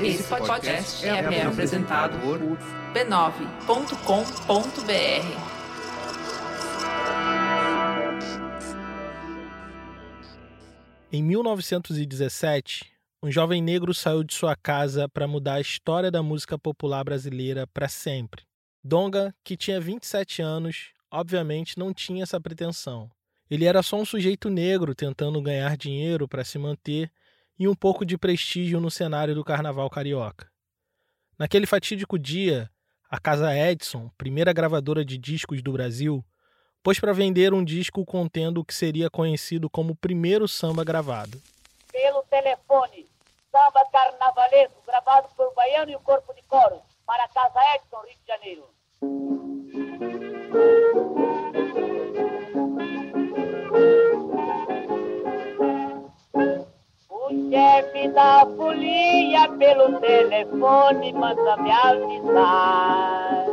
Esse podcast é, é apresentado por b9.com.br. Em 1917, um jovem negro saiu de sua casa para mudar a história da música popular brasileira para sempre. Donga, que tinha 27 anos, obviamente não tinha essa pretensão. Ele era só um sujeito negro tentando ganhar dinheiro para se manter e um pouco de prestígio no cenário do carnaval carioca. Naquele fatídico dia, a Casa Edson, primeira gravadora de discos do Brasil, pôs para vender um disco contendo o que seria conhecido como o primeiro samba gravado. Pelo telefone, samba carnavalesco gravado por Baiano e o Corpo de Coro, para a Casa Edson, Rio de Janeiro. Chefe da folia pelo telefone manda me avisar.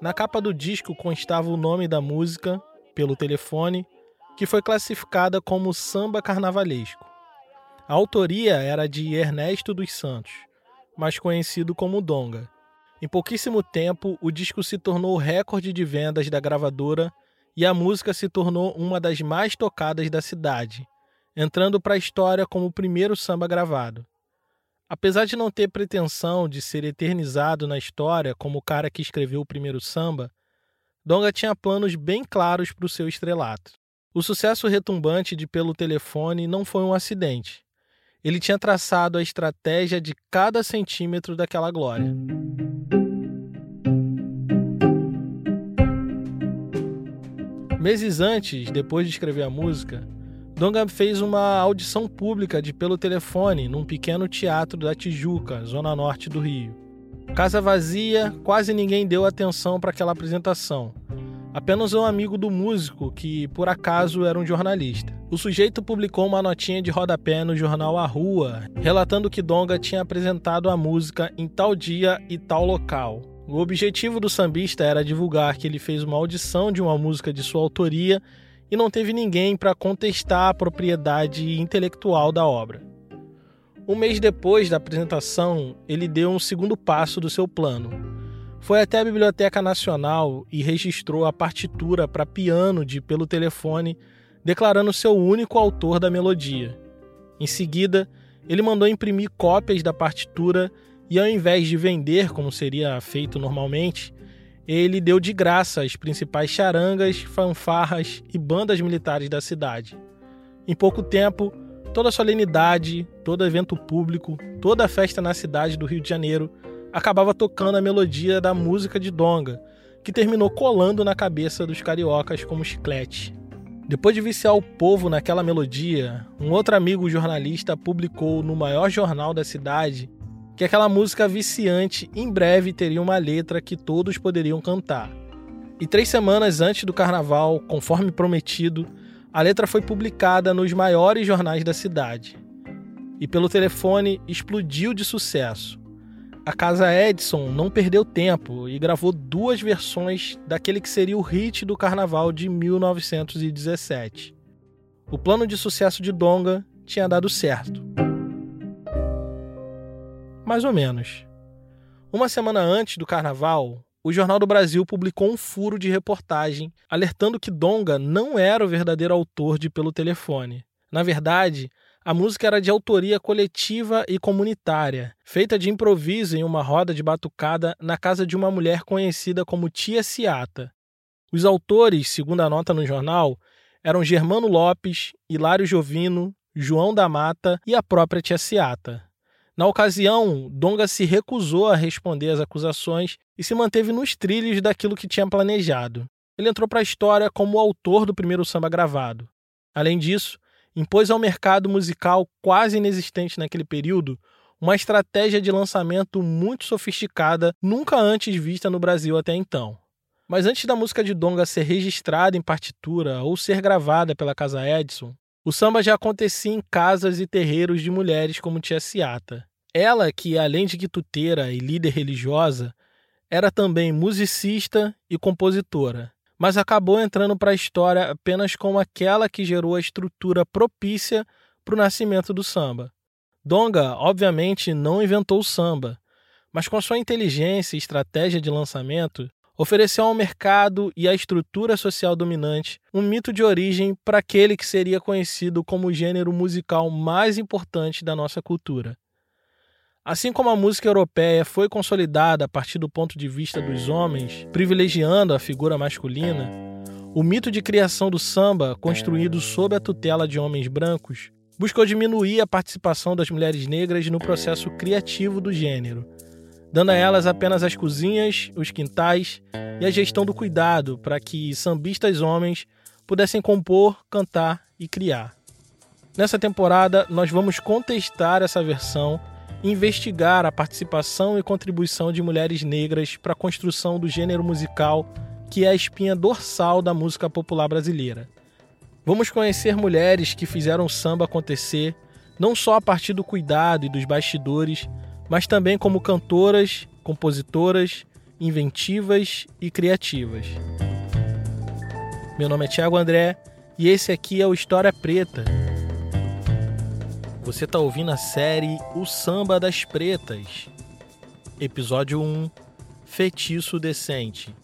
Na capa do disco constava o nome da música, pelo telefone, que foi classificada como samba carnavalesco. A autoria era de Ernesto dos Santos, mais conhecido como Donga. Em pouquíssimo tempo, o disco se tornou recorde de vendas da gravadora e a música se tornou uma das mais tocadas da cidade, entrando para a história como o primeiro samba gravado. Apesar de não ter pretensão de ser eternizado na história como o cara que escreveu o primeiro samba, Donga tinha planos bem claros para o seu estrelato. O sucesso retumbante de Pelo Telefone não foi um acidente. Ele tinha traçado a estratégia de cada centímetro daquela glória. Meses antes, depois de escrever a música, Donga fez uma audição pública de pelo telefone num pequeno teatro da Tijuca, zona norte do Rio. Casa vazia, quase ninguém deu atenção para aquela apresentação. Apenas um amigo do músico, que por acaso era um jornalista. O sujeito publicou uma notinha de rodapé no jornal A Rua, relatando que Donga tinha apresentado a música em tal dia e tal local. O objetivo do sambista era divulgar que ele fez uma audição de uma música de sua autoria e não teve ninguém para contestar a propriedade intelectual da obra. Um mês depois da apresentação, ele deu um segundo passo do seu plano. Foi até a Biblioteca Nacional e registrou a partitura para piano de pelo telefone, declarando seu único autor da melodia. Em seguida, ele mandou imprimir cópias da partitura e, ao invés de vender como seria feito normalmente, ele deu de graça as principais charangas, fanfarras e bandas militares da cidade. Em pouco tempo, toda solenidade, todo evento público, toda festa na cidade do Rio de Janeiro acabava tocando a melodia da música de Donga, que terminou colando na cabeça dos cariocas como chiclete. Depois de viciar o povo naquela melodia, um outro amigo jornalista publicou no maior jornal da cidade que aquela música viciante em breve teria uma letra que todos poderiam cantar. E três semanas antes do carnaval, conforme prometido, a letra foi publicada nos maiores jornais da cidade. E pelo telefone explodiu de sucesso. A casa Edison não perdeu tempo e gravou duas versões daquele que seria o hit do carnaval de 1917. O plano de sucesso de Donga tinha dado certo mais ou menos. Uma semana antes do carnaval, o Jornal do Brasil publicou um furo de reportagem alertando que Donga não era o verdadeiro autor de Pelo Telefone. Na verdade, a música era de autoria coletiva e comunitária, feita de improviso em uma roda de batucada na casa de uma mulher conhecida como Tia Ciata. Os autores, segundo a nota no jornal, eram Germano Lopes, Hilário Jovino, João da Mata e a própria Tia Ciata. Na ocasião, Donga se recusou a responder às acusações e se manteve nos trilhos daquilo que tinha planejado. Ele entrou para a história como o autor do primeiro samba gravado. Além disso, impôs ao mercado musical quase inexistente naquele período uma estratégia de lançamento muito sofisticada, nunca antes vista no Brasil até então. Mas antes da música de Donga ser registrada em partitura ou ser gravada pela Casa Edson, o samba já acontecia em casas e terreiros de mulheres como Tia Ciata. Ela, que além de quituteira e líder religiosa, era também musicista e compositora, mas acabou entrando para a história apenas como aquela que gerou a estrutura propícia para o nascimento do samba. Donga, obviamente, não inventou o samba, mas com sua inteligência e estratégia de lançamento, ofereceu ao mercado e à estrutura social dominante um mito de origem para aquele que seria conhecido como o gênero musical mais importante da nossa cultura. Assim como a música europeia foi consolidada a partir do ponto de vista dos homens, privilegiando a figura masculina, o mito de criação do samba, construído sob a tutela de homens brancos, buscou diminuir a participação das mulheres negras no processo criativo do gênero, dando a elas apenas as cozinhas, os quintais e a gestão do cuidado para que sambistas homens pudessem compor, cantar e criar. Nessa temporada, nós vamos contestar essa versão e investigar a participação e contribuição de mulheres negras para a construção do gênero musical que é a espinha dorsal da música popular brasileira. Vamos conhecer mulheres que fizeram o samba acontecer, não só a partir do cuidado e dos bastidores, mas também como cantoras, compositoras, inventivas e criativas. Meu nome é Tiago André e esse aqui é o História Preta. Você está ouvindo a série O Samba das Pretas, episódio 1 Feitiço Decente.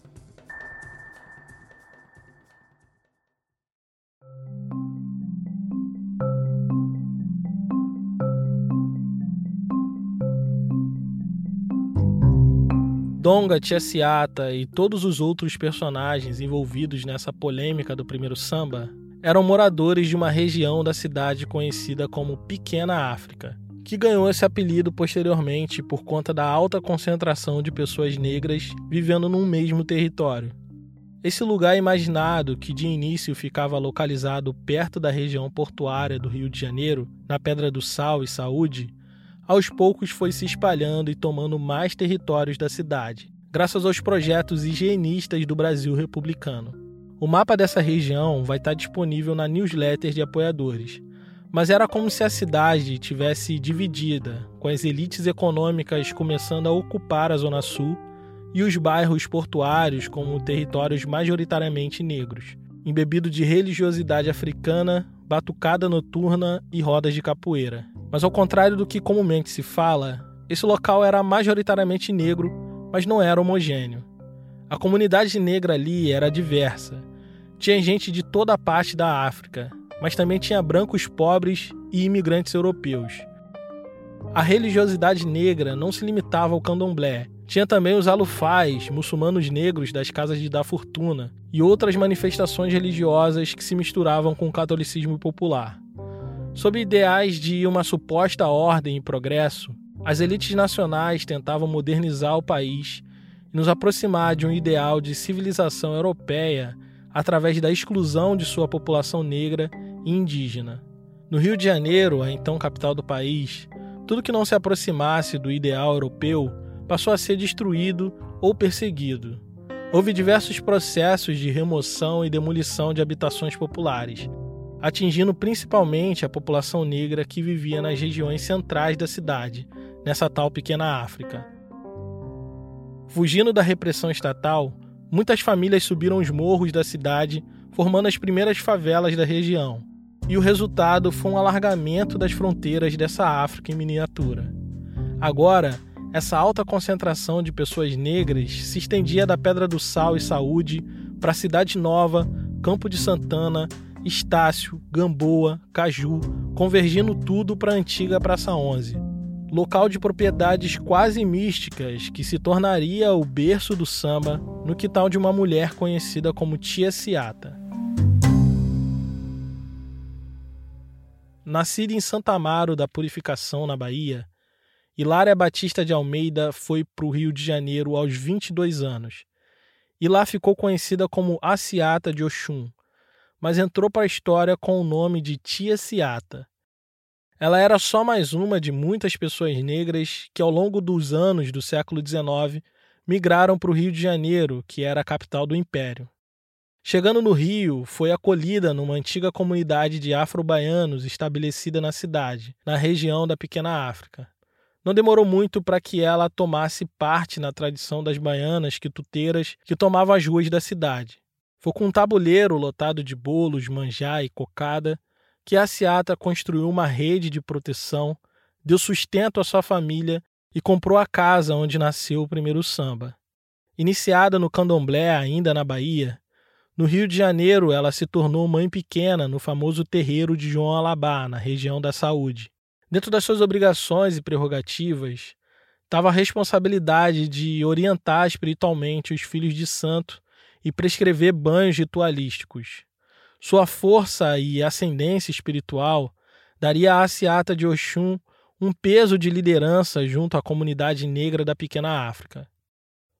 Donga, Tia Ciata e todos os outros personagens envolvidos nessa polêmica do primeiro samba eram moradores de uma região da cidade conhecida como Pequena África, que ganhou esse apelido posteriormente por conta da alta concentração de pessoas negras vivendo num mesmo território. Esse lugar imaginado, que de início ficava localizado perto da região portuária do Rio de Janeiro, na Pedra do Sal e Saúde, aos poucos foi se espalhando e tomando mais territórios da cidade, graças aos projetos higienistas do Brasil republicano. O mapa dessa região vai estar disponível na newsletter de apoiadores, mas era como se a cidade tivesse dividida, com as elites econômicas começando a ocupar a Zona Sul e os bairros portuários como territórios majoritariamente negros, embebido de religiosidade africana, batucada noturna e rodas de capoeira. Mas ao contrário do que comumente se fala, esse local era majoritariamente negro, mas não era homogêneo. A comunidade negra ali era diversa. Tinha gente de toda a parte da África, mas também tinha brancos pobres e imigrantes europeus. A religiosidade negra não se limitava ao candomblé. Tinha também os alufais, muçulmanos negros das casas de dar fortuna, e outras manifestações religiosas que se misturavam com o catolicismo popular. Sob ideais de uma suposta ordem e progresso, as elites nacionais tentavam modernizar o país e nos aproximar de um ideal de civilização europeia através da exclusão de sua população negra e indígena. No Rio de Janeiro, a então capital do país, tudo que não se aproximasse do ideal europeu passou a ser destruído ou perseguido. Houve diversos processos de remoção e demolição de habitações populares, atingindo principalmente a população negra que vivia nas regiões centrais da cidade, nessa tal pequena África. Fugindo da repressão estatal, muitas famílias subiram os morros da cidade, formando as primeiras favelas da região. E o resultado foi um alargamento das fronteiras dessa África em miniatura. Agora, essa alta concentração de pessoas negras se estendia da Pedra do Sal e Saúde para Cidade Nova, Campo de Santana Estácio, Gamboa, Caju, convergindo tudo para a antiga Praça 11. Local de propriedades quase místicas que se tornaria o berço do samba no quintal de uma mulher conhecida como Tia Ciata. Nascida em Santa Amaro da Purificação, na Bahia, Hilária Batista de Almeida foi para o Rio de Janeiro aos 22 anos e lá ficou conhecida como a Ciata de Oxum, mas entrou para a história com o nome de Tia Ciata. Ela era só mais uma de muitas pessoas negras que, ao longo dos anos do século XIX, migraram para o Rio de Janeiro, que era a capital do Império. Chegando no Rio, foi acolhida numa antiga comunidade de afro-baianos estabelecida na cidade, na região da Pequena África. Não demorou muito para que ela tomasse parte na tradição das baianas quituteiras que tomavam as ruas da cidade. Foi com um tabuleiro lotado de bolos, manjá e cocada que a Seata construiu uma rede de proteção deu sustento à sua família e comprou a casa onde nasceu o primeiro samba. Iniciada no candomblé, ainda na Bahia, no Rio de Janeiro ela se tornou mãe pequena no famoso terreiro de João Alabá, na região da saúde. Dentro das suas obrigações e prerrogativas, estava a responsabilidade de orientar espiritualmente os filhos de santo e prescrever banhos ritualísticos. Sua força e ascendência espiritual daria à Seata de Oxum um peso de liderança junto à comunidade negra da pequena África.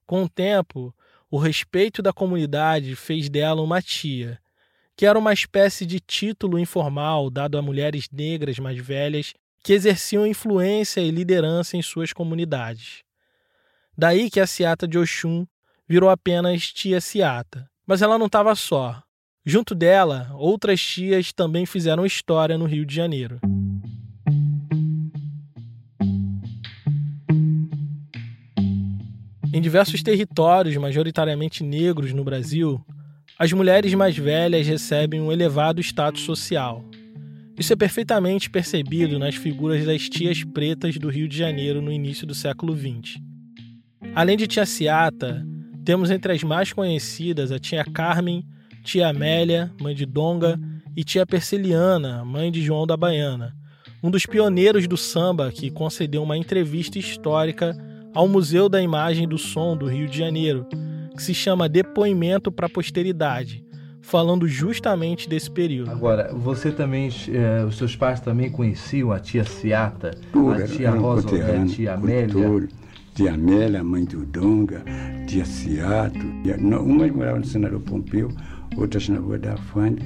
Com o tempo, o respeito da comunidade fez dela uma tia, que era uma espécie de título informal dado a mulheres negras mais velhas que exerciam influência e liderança em suas comunidades. Daí que a Seata de Oxum virou apenas tia Seata. Mas ela não estava só. Junto dela, outras tias também fizeram história no Rio de Janeiro. Em diversos territórios, majoritariamente negros no Brasil, as mulheres mais velhas recebem um elevado status social. Isso é perfeitamente percebido nas figuras das tias pretas do Rio de Janeiro no início do século XX. Além de tia Ciata, temos entre as mais conhecidas a tia Carmen, tia Amélia, mãe de Donga, e tia Perseliana, mãe de João da Baiana, um dos pioneiros do samba que concedeu uma entrevista histórica ao Museu da Imagem do Som do Rio de Janeiro, que se chama Depoimento para a Posteridade, falando justamente desse período. Agora, você também, eh, os seus pais também conheciam a tia Ciata, a tia Rosa, a tia Amélia? Tia Amélia, mãe do Donga, tia Ciato. Umas moravam no Senador Pompeu, outras na Rua da Afande,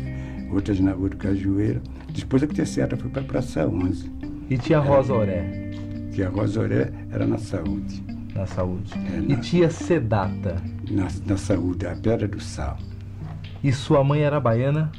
outras na Rua do Cajueiro. Depois a tia Ciata foi para a Praça 11. E tia Rosa Oré? que a Rosoré era na saúde. Na saúde. É, na, e tia Sedata? Na, na saúde, a Pedra do Sal. E sua mãe era baiana?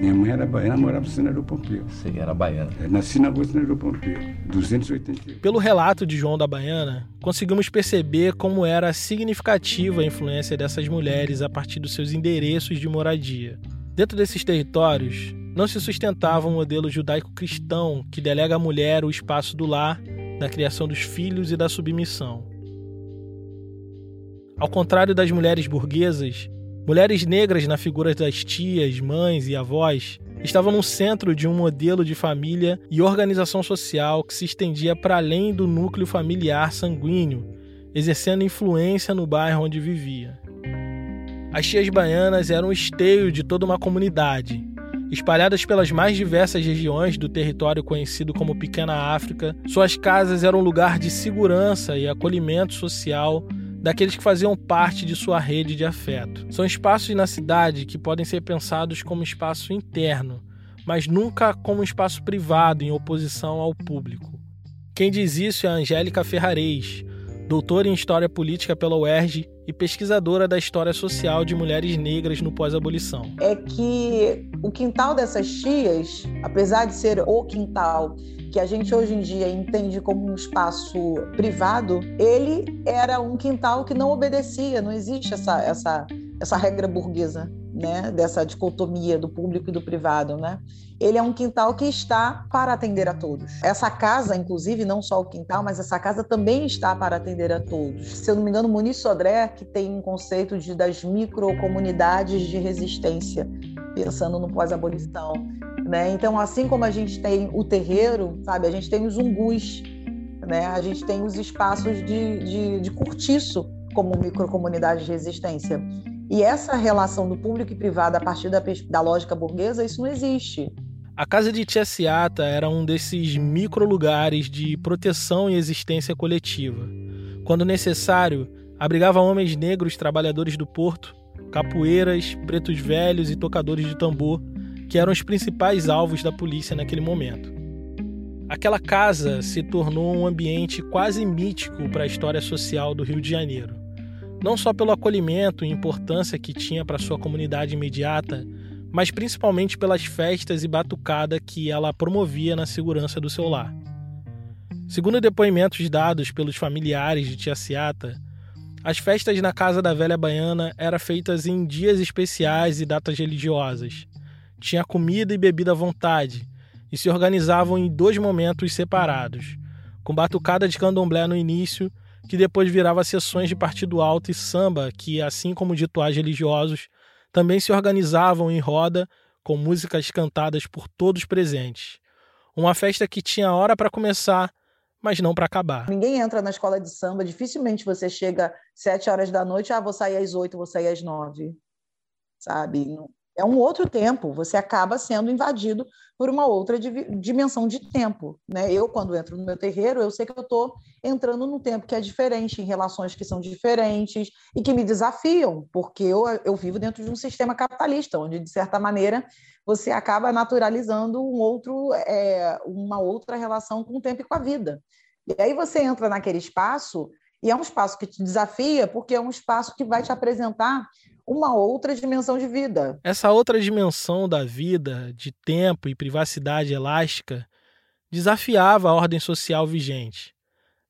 Minha mãe era baiana, morava no Senador Pompeu. Sim, era baiana. É, nasci na rua Senador Pompeu, 288. Pelo relato de João da Baiana, conseguimos perceber como era significativa a influência dessas mulheres a partir dos seus endereços de moradia. Dentro desses territórios, não se sustentava um modelo judaico-cristão que delega à mulher o espaço do lar, da criação dos filhos e da submissão. Ao contrário das mulheres burguesas, mulheres negras na figura das tias, mães e avós estavam no centro de um modelo de família e organização social que se estendia para além do núcleo familiar sanguíneo, exercendo influência no bairro onde vivia. As tias baianas eram o esteio de toda uma comunidade, Espalhadas pelas mais diversas regiões do território conhecido como Pequena África, suas casas eram um lugar de segurança e acolhimento social daqueles que faziam parte de sua rede de afeto. São espaços na cidade que podem ser pensados como espaço interno, mas nunca como espaço privado em oposição ao público. Quem diz isso é a Angélica Ferrarez, doutora em História Política pela UERJ e pesquisadora da história social de mulheres negras no pós-abolição. É que o quintal dessas tias, apesar de ser o quintal que a gente hoje em dia entende como um espaço privado, ele era um quintal que não obedecia, não existe essa, essa, essa regra burguesa né, dessa dicotomia do público e do privado, né? Ele é um quintal que está para atender a todos. Essa casa, inclusive, não só o quintal, mas essa casa também está para atender a todos. Se eu não me engano, Muniz Sodré, que tem um conceito de, das microcomunidades de resistência, pensando no pós-abolição. Né? Então, assim como a gente tem o terreiro, sabe, a gente tem os umgus, né? a gente tem os espaços de, de, de cortiço como microcomunidade de resistência. E essa relação do público e privado a partir da, da lógica burguesa, isso não existe. A casa de Tia Ciata era um desses micro-lugares de proteção e existência coletiva. Quando necessário, abrigava homens negros trabalhadores do porto, capoeiras, pretos velhos e tocadores de tambor, que eram os principais alvos da polícia naquele momento. Aquela casa se tornou um ambiente quase mítico para a história social do Rio de Janeiro não só pelo acolhimento e importância que tinha para sua comunidade imediata, mas principalmente pelas festas e batucada que ela promovia na segurança do seu lar. Segundo depoimentos dados pelos familiares de Tia Ciata, as festas na casa da velha baiana eram feitas em dias especiais e datas religiosas. Tinha comida e bebida à vontade, e se organizavam em dois momentos separados, com batucada de candomblé no início, que depois virava sessões de partido alto e samba, que, assim como rituais religiosos, também se organizavam em roda com músicas cantadas por todos presentes. Uma festa que tinha hora para começar, mas não para acabar. Ninguém entra na escola de samba, dificilmente você chega sete horas da noite, ah, vou sair às oito, vou sair às nove, sabe? É um outro tempo, você acaba sendo invadido por uma outra dimensão de tempo. Né? Eu, quando entro no meu terreiro, eu sei que eu estou entrando num tempo que é diferente, em relações que são diferentes e que me desafiam, porque eu, eu vivo dentro de um sistema capitalista, onde, de certa maneira, você acaba naturalizando um outro, é, uma outra relação com o tempo e com a vida. E aí você entra naquele espaço, e é um espaço que te desafia, porque é um espaço que vai te apresentar uma outra dimensão de vida. Essa outra dimensão da vida, de tempo e privacidade elástica, desafiava a ordem social vigente.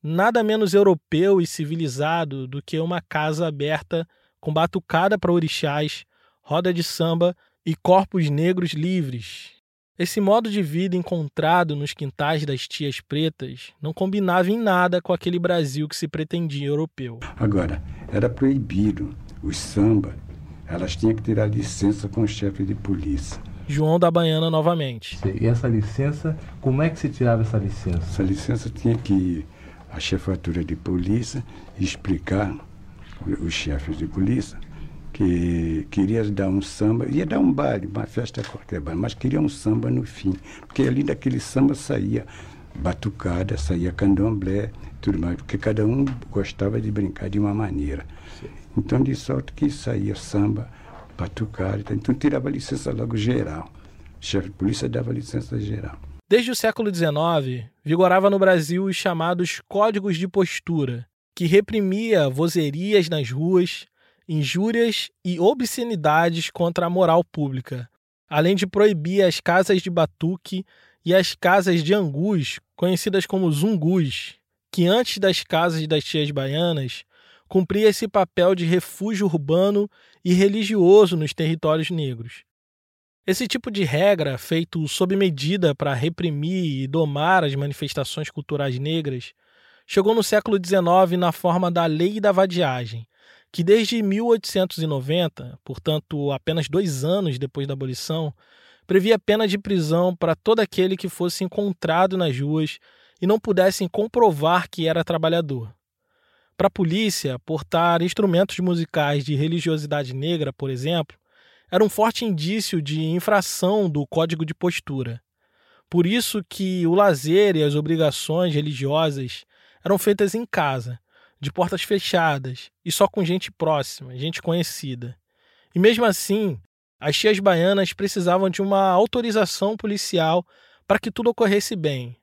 Nada menos europeu e civilizado do que uma casa aberta com batucada para orixás, roda de samba e corpos negros livres. Esse modo de vida encontrado nos quintais das tias pretas não combinava em nada com aquele Brasil que se pretendia europeu. Agora, era proibido os samba elas tinham que tirar licença com o chefe de polícia. João da Baiana novamente. E essa licença, como é que se tirava essa licença? Essa licença tinha que ir à chefatura de polícia explicar os chefes de polícia que queria dar um samba, ia dar um baile, uma festa qualquer, mas queria um samba no fim, porque ali daquele samba saía batucada, saía candomblé, tudo mais, porque cada um gostava de brincar de uma maneira. Então, de sorte que saía samba, batucada, então tirava licença logo geral. O chefe de polícia dava licença geral. Desde o século XIX, vigorava no Brasil os chamados códigos de postura, que reprimia vozerias nas ruas, injúrias e obscenidades contra a moral pública, além de proibir as casas de batuque e as casas de angus, conhecidas como zungus, que antes das casas das tias baianas cumpria esse papel de refúgio urbano e religioso nos territórios negros. Esse tipo de regra, feito sob medida para reprimir e domar as manifestações culturais negras, chegou no século XIX na forma da Lei da Vadiagem, que desde 1890, portanto apenas dois anos depois da abolição, previa pena de prisão para todo aquele que fosse encontrado nas ruas e não pudessem comprovar que era trabalhador. Para a polícia, portar instrumentos musicais de religiosidade negra, por exemplo, era um forte indício de infração do código de postura. Por isso que o lazer e as obrigações religiosas eram feitas em casa, de portas fechadas e só com gente próxima, gente conhecida. E mesmo assim, as tias baianas precisavam de uma autorização policial para que tudo ocorresse bem,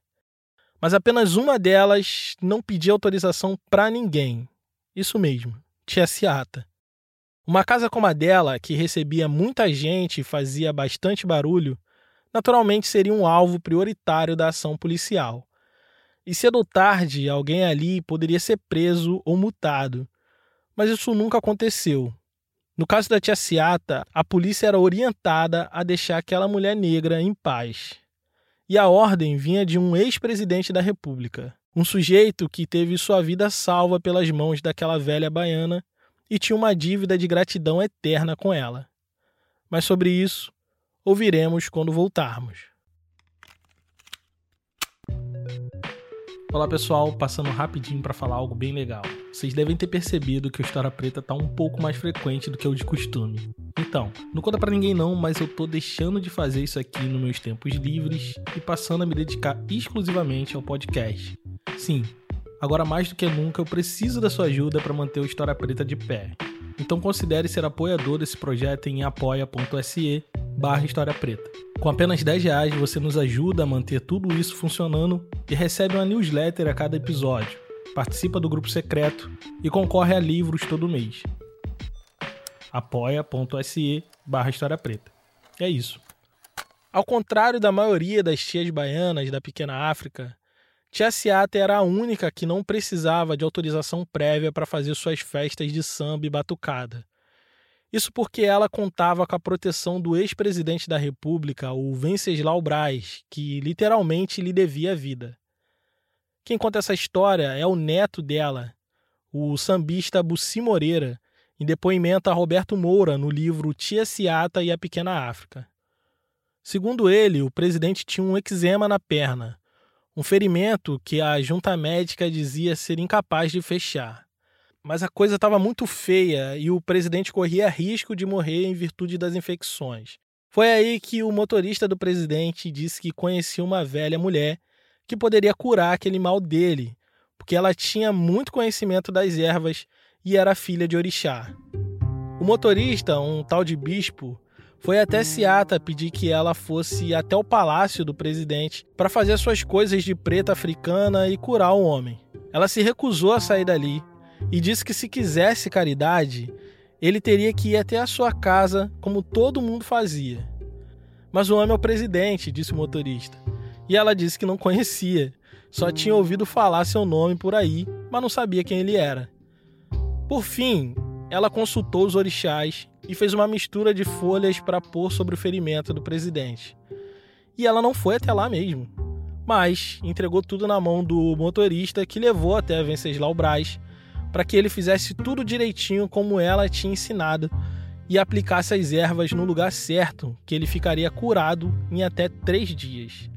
mas apenas uma delas não pedia autorização para ninguém. Isso mesmo, Tia Ciata. Uma casa como a dela, que recebia muita gente e fazia bastante barulho, naturalmente seria um alvo prioritário da ação policial. E cedo ou tarde, alguém ali poderia ser preso ou multado. Mas isso nunca aconteceu. No caso da tia Ciata, a polícia era orientada a deixar aquela mulher negra em paz e a ordem vinha de um ex-presidente da República, um sujeito que teve sua vida salva pelas mãos daquela velha baiana e tinha uma dívida de gratidão eterna com ela. Mas sobre isso ouviremos quando voltarmos. Olá pessoal, passando rapidinho para falar algo bem legal. Vocês devem ter percebido que o História Preta tá um pouco mais frequente do que o de costume. Então, não conta para ninguém não, mas eu tô deixando de fazer isso aqui nos meus tempos livres e passando a me dedicar exclusivamente ao podcast. Sim, agora mais do que nunca eu preciso da sua ajuda para manter o História Preta de pé. Então considere ser apoiador desse projeto em apoia.se barra História Preta. Com apenas 10 reais você nos ajuda a manter tudo isso funcionando e recebe uma newsletter a cada episódio, participa do grupo secreto e concorre a livros todo mês. apoia.se barra História Preta. É isso. Ao contrário da maioria das tias baianas da pequena África, Tia Ciata era a única que não precisava de autorização prévia para fazer suas festas de samba e batucada. Isso porque ela contava com a proteção do ex-presidente da República, o Venceslau Braz, que literalmente lhe devia a vida. Quem conta essa história é o neto dela, o sambista Bussi Moreira, em depoimento a Roberto Moura no livro Tia Ciata e a Pequena África. Segundo ele, o presidente tinha um eczema na perna, um ferimento que a junta médica dizia ser incapaz de fechar. Mas a coisa estava muito feia e o presidente corria risco de morrer em virtude das infecções. Foi aí que o motorista do presidente disse que conhecia uma velha mulher que poderia curar aquele mal dele, porque ela tinha muito conhecimento das ervas e era filha de orixá. O motorista, um tal de bispo, foi até Seata pedir que ela fosse até o palácio do presidente para fazer suas coisas de preta africana e curar o homem. Ela se recusou a sair dali e disse que se quisesse caridade, ele teria que ir até a sua casa como todo mundo fazia. Mas o homem é o presidente, disse o motorista. E ela disse que não conhecia, só tinha ouvido falar seu nome por aí, mas não sabia quem ele era. Por fim, ela consultou os orixás e fez uma mistura de folhas para pôr sobre o ferimento do presidente. E ela não foi até lá mesmo, mas entregou tudo na mão do motorista que levou até Venceslau Braz para que ele fizesse tudo direitinho como ela tinha ensinado e aplicasse as ervas no lugar certo, que ele ficaria curado em até três dias.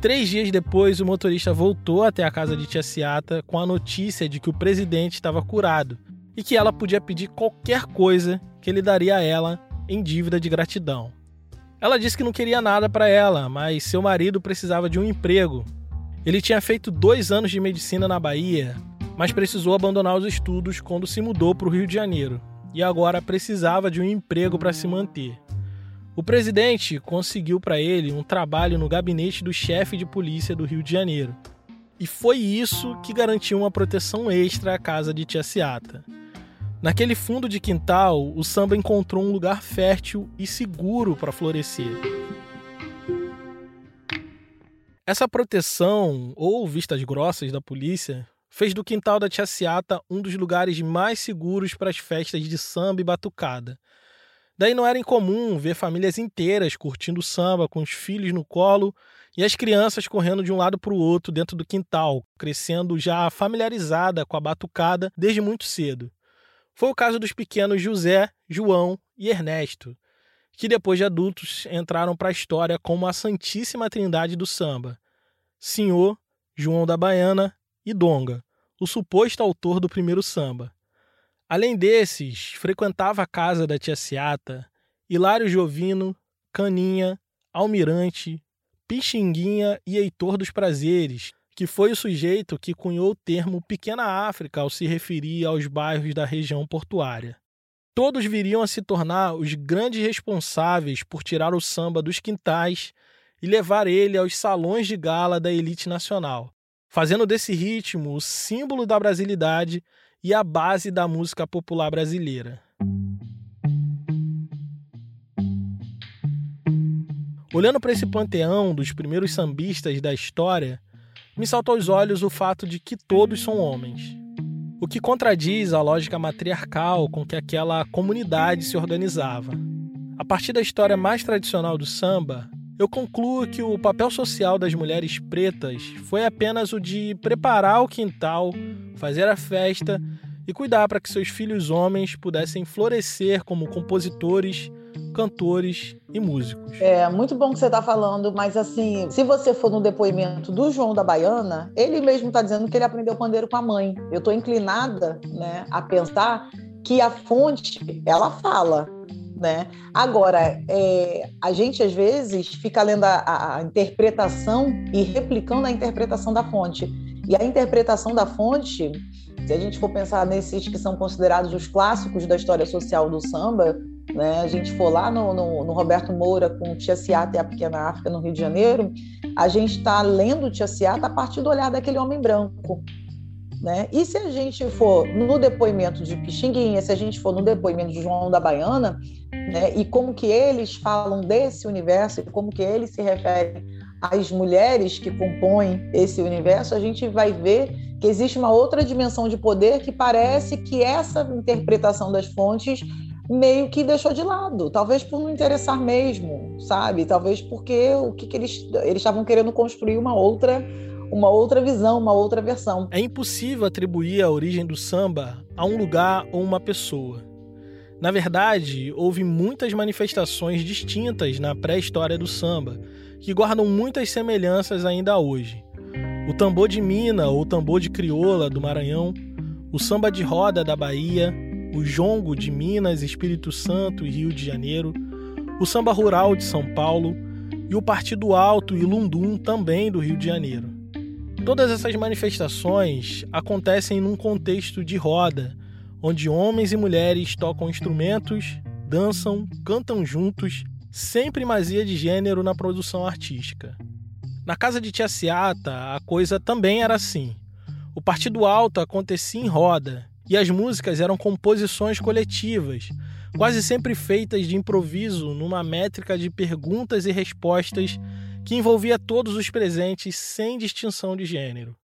Três dias depois, o motorista voltou até a casa de Tia Ciata com a notícia de que o presidente estava curado e que ela podia pedir qualquer coisa que ele daria a ela em dívida de gratidão. Ela disse que não queria nada para ela, mas seu marido precisava de um emprego. Ele tinha feito dois anos de medicina na Bahia, mas precisou abandonar os estudos quando se mudou para o Rio de Janeiro e agora precisava de um emprego para se manter. O presidente conseguiu para ele um trabalho no gabinete do chefe de polícia do Rio de Janeiro. E foi isso que garantiu uma proteção extra à casa de Tia Ciata. Naquele fundo de quintal, o samba encontrou um lugar fértil e seguro para florescer. Essa proteção, ou vistas grossas da polícia, fez do quintal da Tia Ciata um dos lugares mais seguros para as festas de samba e batucada. Daí não era incomum ver famílias inteiras curtindo samba com os filhos no colo e as crianças correndo de um lado para o outro dentro do quintal, crescendo já familiarizada com a batucada desde muito cedo. Foi o caso dos pequenos José, João e Ernesto, que depois de adultos entraram para a história como a Santíssima Trindade do samba: Senhor, João da Baiana e Donga, o suposto autor do primeiro samba. Além desses, frequentava a casa da tia Ciata, Hilário Jovino, Caninha, Almirante, Pixinguinha e Heitor dos Prazeres, que foi o sujeito que cunhou o termo Pequena África ao se referir aos bairros da região portuária. Todos viriam a se tornar os grandes responsáveis por tirar o samba dos quintais e levar ele aos salões de gala da elite nacional, fazendo desse ritmo o símbolo da brasilidade e a base da música popular brasileira. Olhando para esse panteão dos primeiros sambistas da história, me saltou aos olhos o fato de que todos são homens. O que contradiz a lógica matriarcal com que aquela comunidade se organizava. A partir da história mais tradicional do samba, eu concluo que o papel social das mulheres pretas foi apenas o de preparar o quintal, fazer a festa e cuidar para que seus filhos homens pudessem florescer como compositores, cantores e músicos. É muito bom que você está falando, mas assim, se você for no depoimento do João da Baiana, ele mesmo está dizendo que ele aprendeu pandeiro com a mãe. Eu estou inclinada, né, a pensar que a fonte ela fala né? Agora, é, a gente às vezes fica lendo a, a, interpretação e replicando a interpretação da fonte. E a interpretação da fonte, se a gente for pensar nesses que são considerados os clássicos da história social do samba, né? A gente for lá no, no, no Roberto Moura com Tia Ciata e a Pequena África no Rio de Janeiro, a gente está lendo Tia Ciata a partir do olhar daquele homem branco, né? E se a gente for no depoimento de Pixinguinha, se a gente for no depoimento de João da Baiana, né, e como que eles falam desse universo, e como que eles se referem as mulheres que compõem esse universo, a gente vai ver que existe uma outra dimensão de poder que parece que essa interpretação das fontes meio que deixou de lado, talvez por não interessar mesmo, sabe? Talvez porque o que, que eles eles estavam querendo construir uma outra uma outra visão, uma outra versão. É impossível atribuir a origem do samba a um lugar ou uma pessoa. Na verdade, houve muitas manifestações distintas na pré-história do samba, que guardam muitas semelhanças ainda hoje. O tambor de mina ou tambor de crioula do Maranhão, o samba de roda da Bahia, o jongo de Minas, Espírito Santo e Rio de Janeiro, o samba rural de São Paulo e o Partido Alto e Lundum também do Rio de Janeiro. Todas essas manifestações acontecem num contexto de roda, onde homens e mulheres tocam instrumentos, dançam, cantam juntos, sem primazia de gênero na produção artística. Na casa de Tia Ciata, a coisa também era assim. O Partido Alto acontecia em roda, e as músicas eram composições coletivas, quase sempre feitas de improviso numa métrica de perguntas e respostas que envolvia todos os presentes sem distinção de gênero.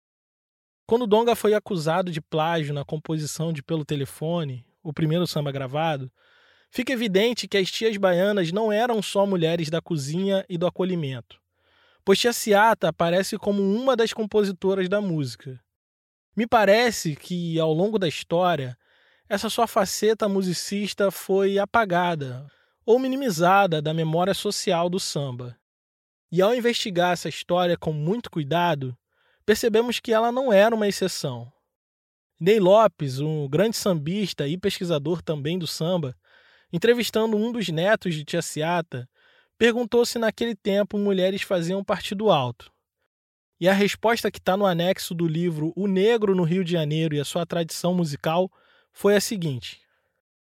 Quando Donga foi acusado de plágio na composição de Pelo Telefone, o primeiro samba gravado, fica evidente que as tias baianas não eram só mulheres da cozinha e do acolhimento, pois Tia Ciata aparece como uma das compositoras da música. Me parece que, ao longo da história, essa sua faceta musicista foi apagada ou minimizada da memória social do samba. E ao investigar essa história com muito cuidado, percebemos que ela não era uma exceção. Ney Lopes, um grande sambista e pesquisador também do samba, entrevistando um dos netos de Tia Ciata, perguntou se naquele tempo mulheres faziam partido alto. E a resposta que está no anexo do livro O Negro no Rio de Janeiro e a sua tradição musical foi a seguinte: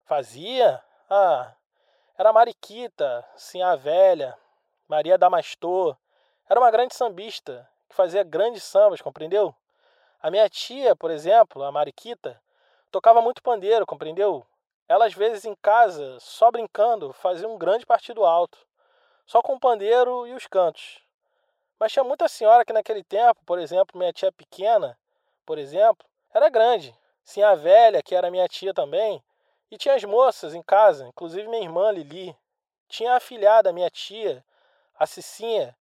Fazia? Ah, era Mariquita, Sinha Velha, Maria Damastor. Era uma grande sambista que fazia grandes sambas, compreendeu? A minha tia, por exemplo, a Mariquita, tocava muito pandeiro, compreendeu? Ela, às vezes, em casa, só brincando, fazia um grande partido alto, só com o pandeiro e os cantos. Mas tinha muita senhora que naquele tempo, por exemplo, minha tia pequena, por exemplo, era grande. Tinha a velha, que era minha tia também, e tinha as moças em casa, inclusive minha irmã Lili. Tinha a afilhada, minha tia, a Cicinha,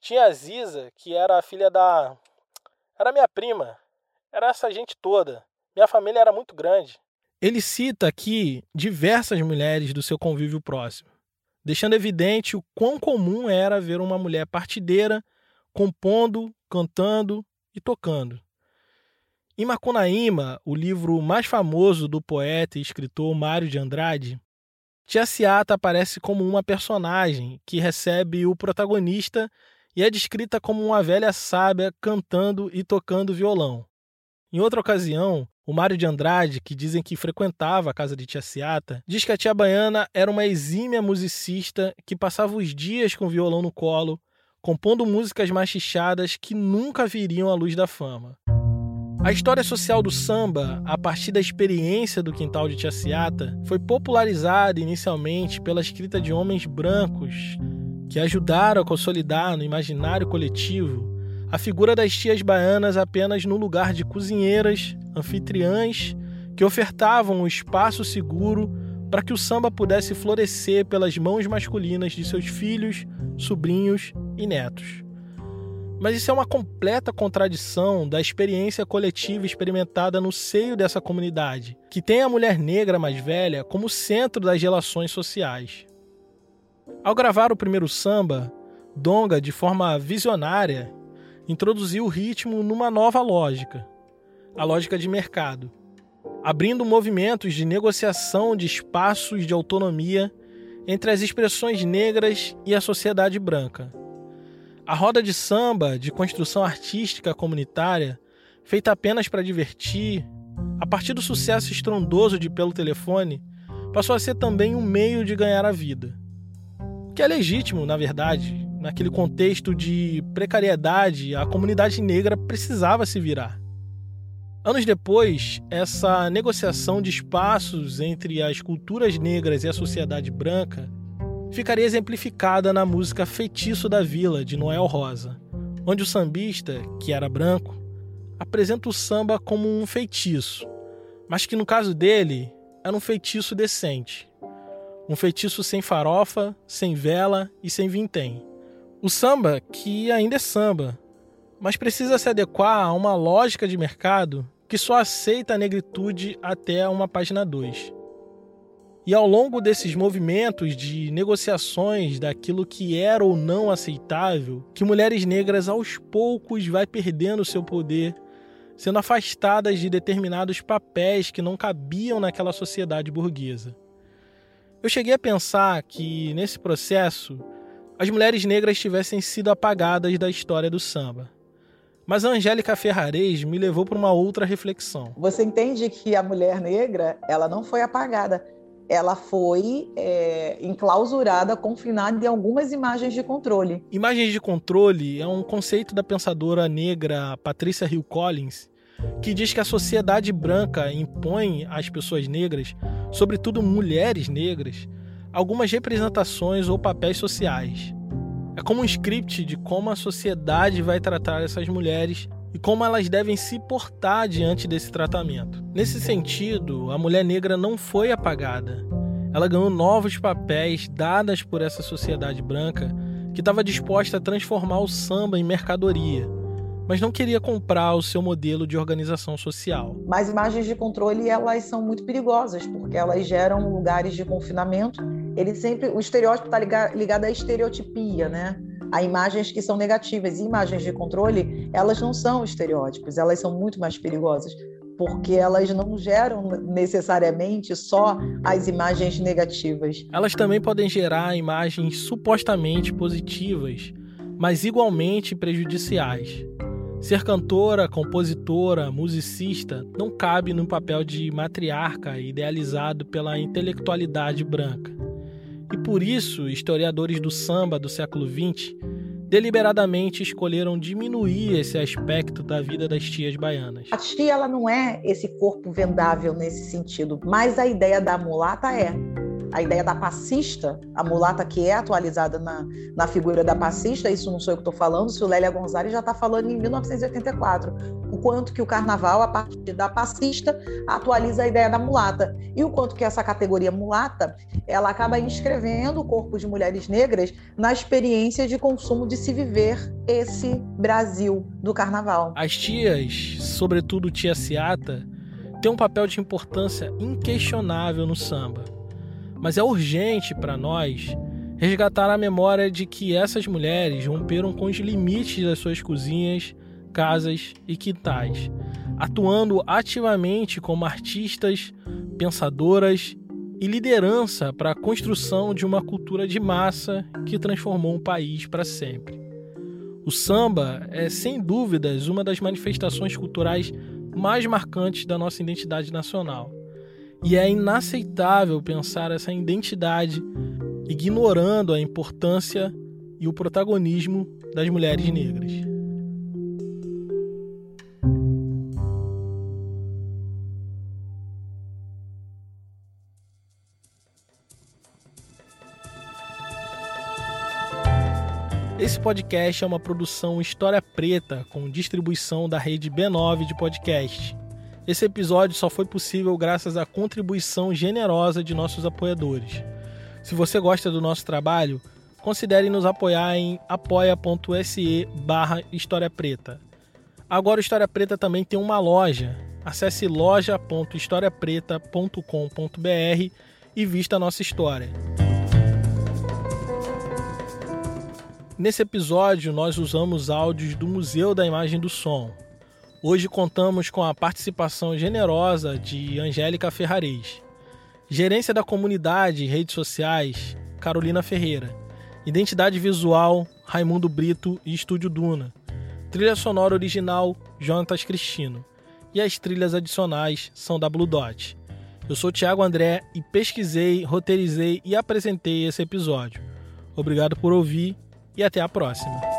tinha a Ziza, que era a filha da. Era minha prima. Era essa gente toda. Minha família era muito grande. Ele cita aqui diversas mulheres do seu convívio próximo, deixando evidente o quão comum era ver uma mulher partideira compondo, cantando e tocando. Em Macunaíma, o livro mais famoso do poeta e escritor Mário de Andrade, Tia Ciata aparece como uma personagem que recebe o protagonista e é descrita como uma velha sábia cantando e tocando violão. Em outra ocasião, o Mário de Andrade, que dizem que frequentava a casa de Tia Ciata, diz que a tia baiana era uma exímia musicista que passava os dias com o violão no colo, compondo músicas machichadas que nunca viriam à luz da fama. A história social do samba, a partir da experiência do quintal de Tia Ciata, foi popularizada inicialmente pela escrita de homens brancos que ajudaram a consolidar no imaginário coletivo a figura das tias baianas apenas no lugar de cozinheiras, anfitriãs, que ofertavam um espaço seguro para que o samba pudesse florescer pelas mãos masculinas de seus filhos, sobrinhos e netos. Mas isso é uma completa contradição da experiência coletiva experimentada no seio dessa comunidade, que tem a mulher negra mais velha como centro das relações sociais. Ao gravar o primeiro samba, Donga, de forma visionária, introduziu o ritmo numa nova lógica, a lógica de mercado, abrindo movimentos de negociação de espaços de autonomia entre as expressões negras e a sociedade branca. A roda de samba, de construção artística comunitária, feita apenas para divertir, a partir do sucesso estrondoso de Pelo Telefone, passou a ser também um meio de ganhar a vida que é legítimo, na verdade. Naquele contexto de precariedade, a comunidade negra precisava se virar. Anos depois, essa negociação de espaços entre as culturas negras e a sociedade branca ficaria exemplificada na música Feitiço da Vila, de Noel Rosa, onde o sambista, que era branco, apresenta o samba como um feitiço, mas que no caso dele era um feitiço decente. Um feitiço sem farofa, sem vela e sem vintém. O samba, que ainda é samba, mas precisa se adequar a uma lógica de mercado que só aceita a negritude até uma página 2. E ao longo desses movimentos de negociações daquilo que era ou não aceitável, que mulheres negras aos poucos vai perdendo seu poder, sendo afastadas de determinados papéis que não cabiam naquela sociedade burguesa. Eu cheguei a pensar que nesse processo as mulheres negras tivessem sido apagadas da história do samba. Mas a Angélica Ferrarez me levou para uma outra reflexão. Você entende que a mulher negra ela não foi apagada, ela foi é, enclausurada, confinada em algumas imagens de controle. Imagens de controle é um conceito da pensadora negra Patricia Hill Collins, que diz que a sociedade branca impõe às pessoas negras, sobretudo mulheres negras, algumas representações ou papéis sociais. É como um script de como a sociedade vai tratar essas mulheres e como elas devem se portar diante desse tratamento. Nesse sentido, a mulher negra não foi apagada. Ela ganhou novos papéis dadas por essa sociedade branca que estava disposta a transformar o samba em mercadoria, mas não queria comprar o seu modelo de organização social. Mas imagens de controle elas são muito perigosas porque elas geram lugares de confinamento. Ele sempre o estereótipo está ligado à estereotipia, né? a imagens que são negativas. E imagens de controle, elas não são estereótipos, elas são muito mais perigosas, porque elas não geram necessariamente só as imagens negativas. Elas também podem gerar imagens supostamente positivas, mas igualmente prejudiciais. Ser cantora, compositora, musicista não cabe no papel de matriarca idealizado pela intelectualidade branca. E por isso, historiadores do samba do século XX deliberadamente escolheram diminuir esse aspecto da vida das tias baianas. A tia ela não é esse corpo vendável nesse sentido, mas a ideia da mulata é a ideia da passista, a mulata que é atualizada na, na figura da passista, isso não sou eu que estou falando, se o Lélia Gonzalez já está falando em 1984, o quanto que o carnaval, a partir da passista, atualiza a ideia da mulata, e o quanto que essa categoria mulata, ela acaba inscrevendo o corpo de mulheres negras na experiência de consumo de se viver esse Brasil do carnaval. As tias, sobretudo tia Ciata, têm um papel de importância inquestionável no samba mas é urgente para nós resgatar a memória de que essas mulheres romperam com os limites das suas cozinhas, casas e quintais, atuando ativamente como artistas, pensadoras e liderança para a construção de uma cultura de massa que transformou um país para sempre. O samba é, sem dúvidas, uma das manifestações culturais mais marcantes da nossa identidade nacional. E é inaceitável pensar essa identidade ignorando a importância e o protagonismo das mulheres negras. Esse podcast é uma produção História Preta com distribuição da rede B9 de podcast. Esse episódio só foi possível graças à contribuição generosa de nossos apoiadores. Se você gosta do nosso trabalho, considere nos apoiar em apoia.se barra História Preta. Agora o História Preta também tem uma loja. Acesse loja.historiapreta.com.br e vista a nossa história. Nesse episódio, nós usamos áudios do Museu da Imagem do Som. Hoje contamos com a participação generosa de Angélica Ferrarez. Gerência da comunidade e redes sociais, Carolina Ferreira. Identidade visual, Raimundo Brito e Estúdio Duna. Trilha sonora original, Jonatas Cristino. E as trilhas adicionais são da Blue Dot. Eu sou Thiago André e pesquisei, roteirizei e apresentei esse episódio. Obrigado por ouvir e até a próxima.